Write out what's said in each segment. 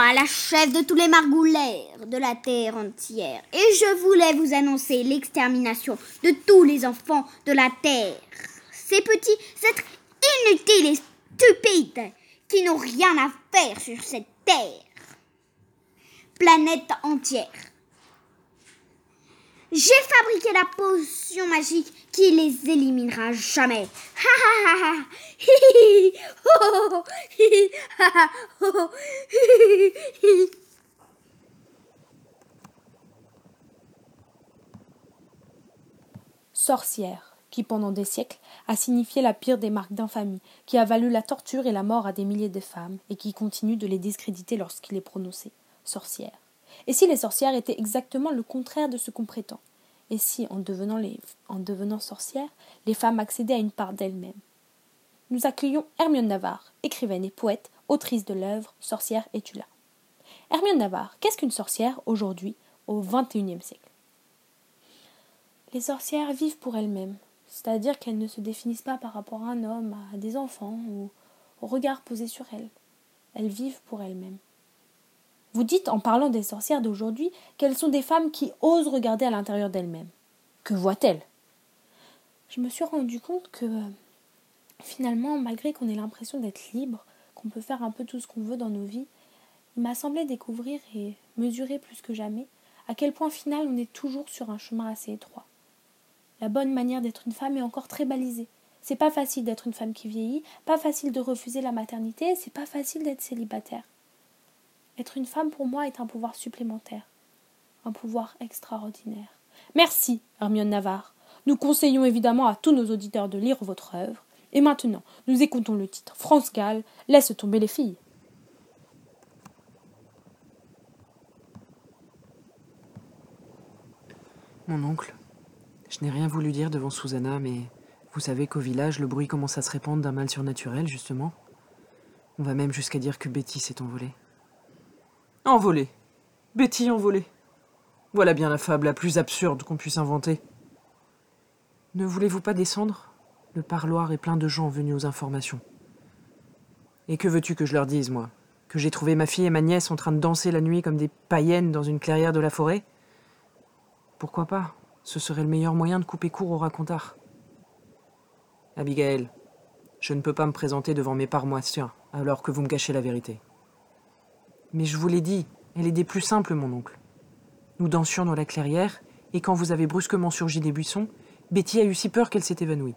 la chef de tous les margoulaires de la terre entière, et je voulais vous annoncer l'extermination de tous les enfants de la terre. Ces petits êtres inutiles et stupides qui n'ont rien à faire sur cette terre. Planète entière. J'ai fabriqué la potion magique qui les éliminera jamais. Sorcière, qui pendant des siècles a signifié la pire des marques d'infamie, qui a valu la torture et la mort à des milliers de femmes, et qui continue de les discréditer lorsqu'il est prononcé sorcière. Et si les sorcières étaient exactement le contraire de ce qu'on prétend? Et si, en devenant, les, sorcières, les femmes accédaient à une part d'elles-mêmes Nous accueillons Hermione Navarre, écrivaine et poète, autrice de l'œuvre Sorcière es-tu là? Hermione Navarre, qu'est-ce qu'une sorcière aujourd'hui, au XXIe siècle? Les sorcières vivent pour elles-mêmes, c'est-à-dire qu'elles ne se définissent pas par rapport à un homme, à des enfants ou au regard posé sur elles. Elles vivent pour elles-mêmes. Vous dites, en parlant des sorcières d'aujourd'hui, qu'elles sont des femmes qui osent regarder à l'intérieur d'elles-mêmes. Que voient-elles Je me suis rendu compte que, finalement, malgré qu'on ait l'impression d'être libre, qu'on peut faire un peu tout ce qu'on veut dans nos vies, il m'a semblé découvrir et mesurer plus que jamais à quel point final on est toujours sur un chemin assez étroit. La bonne manière d'être une femme est encore très balisée. C'est pas facile d'être une femme qui vieillit, pas facile de refuser la maternité, c'est pas facile d'être célibataire. Être une femme pour moi est un pouvoir supplémentaire, un pouvoir extraordinaire. Merci, Hermione Navarre. Nous conseillons évidemment à tous nos auditeurs de lire votre œuvre. Et maintenant, nous écoutons le titre France Gall, Laisse tomber les filles. Mon oncle, je n'ai rien voulu dire devant Susanna, mais vous savez qu'au village, le bruit commence à se répandre d'un mal surnaturel, justement. On va même jusqu'à dire que Betty s'est envolée. Envolée Betty envolée Voilà bien la fable la plus absurde qu'on puisse inventer. Ne voulez-vous pas descendre? Le parloir est plein de gens venus aux informations. Et que veux-tu que je leur dise, moi? Que j'ai trouvé ma fille et ma nièce en train de danser la nuit comme des païennes dans une clairière de la forêt? Pourquoi pas? Ce serait le meilleur moyen de couper court au racontard. Abigail, je ne peux pas me présenter devant mes paroissiens alors que vous me cachez la vérité. Mais je vous l'ai dit, elle est des plus simples, mon oncle. Nous dansions dans la clairière, et quand vous avez brusquement surgi des buissons, Betty a eu si peur qu'elle s'est évanouie.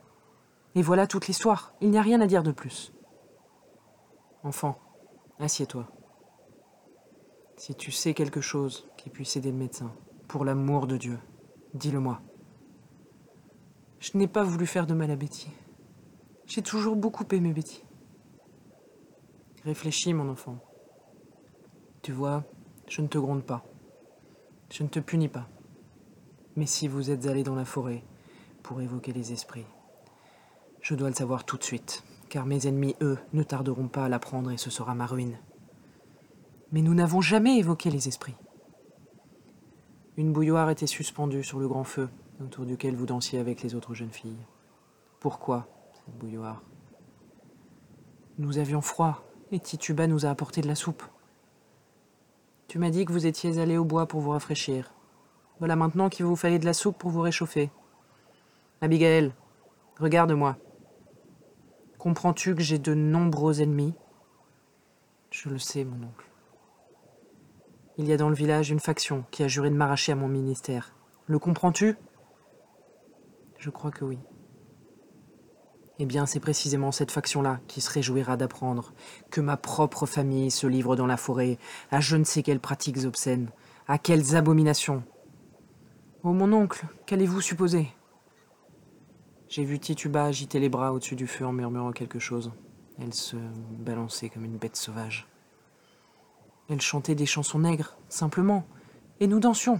Et voilà toute l'histoire, il n'y a rien à dire de plus. Enfant, assieds-toi. Si tu sais quelque chose qui puisse aider le médecin, pour l'amour de Dieu, dis-le-moi. Je n'ai pas voulu faire de mal à Betty. J'ai toujours beaucoup aimé Betty. Réfléchis, mon enfant. Tu vois, je ne te gronde pas. Je ne te punis pas. Mais si vous êtes allé dans la forêt pour évoquer les esprits, je dois le savoir tout de suite, car mes ennemis, eux, ne tarderont pas à l'apprendre et ce sera ma ruine. Mais nous n'avons jamais évoqué les esprits. Une bouilloire était suspendue sur le grand feu, autour duquel vous dansiez avec les autres jeunes filles. Pourquoi cette bouilloire? Nous avions froid, et Tituba nous a apporté de la soupe. Tu m'as dit que vous étiez allé au bois pour vous rafraîchir. Voilà maintenant qu'il vous fallait de la soupe pour vous réchauffer. Abigail, regarde-moi. Comprends-tu que j'ai de nombreux ennemis? Je le sais, mon oncle. Il y a dans le village une faction qui a juré de m'arracher à mon ministère. Le comprends-tu? Je crois que oui. Eh bien, c'est précisément cette faction-là qui se réjouira d'apprendre que ma propre famille se livre dans la forêt à je ne sais quelles pratiques obscènes, à quelles abominations. Oh mon oncle, qu'allez-vous supposer? J'ai vu Tituba agiter les bras au-dessus du feu en murmurant quelque chose. Elle se balançait comme une bête sauvage. Elle chantait des chansons nègres, simplement, et nous dansions.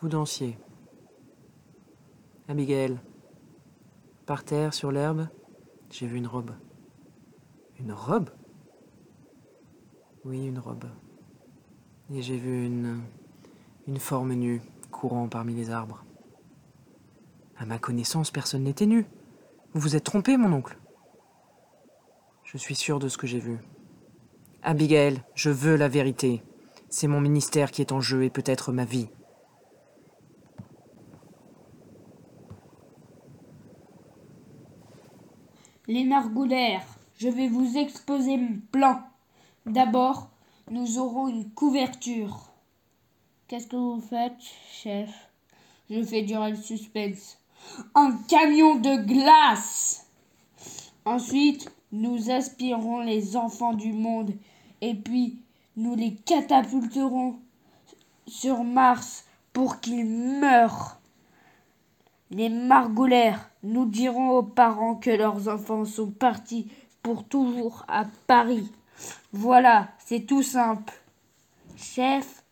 Vous dansiez. Abigail, par terre, sur l'herbe, j'ai vu une robe. Une robe? Oui, une robe. Et j'ai vu une. une forme nue courant parmi les arbres. À ma connaissance, personne n'était nu. Vous vous êtes trompé, mon oncle. Je suis sûr de ce que j'ai vu. Abigail, je veux la vérité. C'est mon ministère qui est en jeu et peut-être ma vie. Les margoulaires, je vais vous exposer mon plan. D'abord, nous aurons une couverture. Qu'est-ce que vous faites, chef? Je fais durer le suspense. Un camion de glace Ensuite, nous aspirerons les enfants du monde et puis nous les catapulterons sur Mars pour qu'ils meurent. Les margoulaires, nous dirons aux parents que leurs enfants sont partis pour toujours à Paris. Voilà, c'est tout simple. Chef,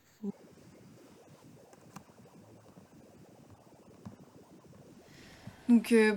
Donc, euh,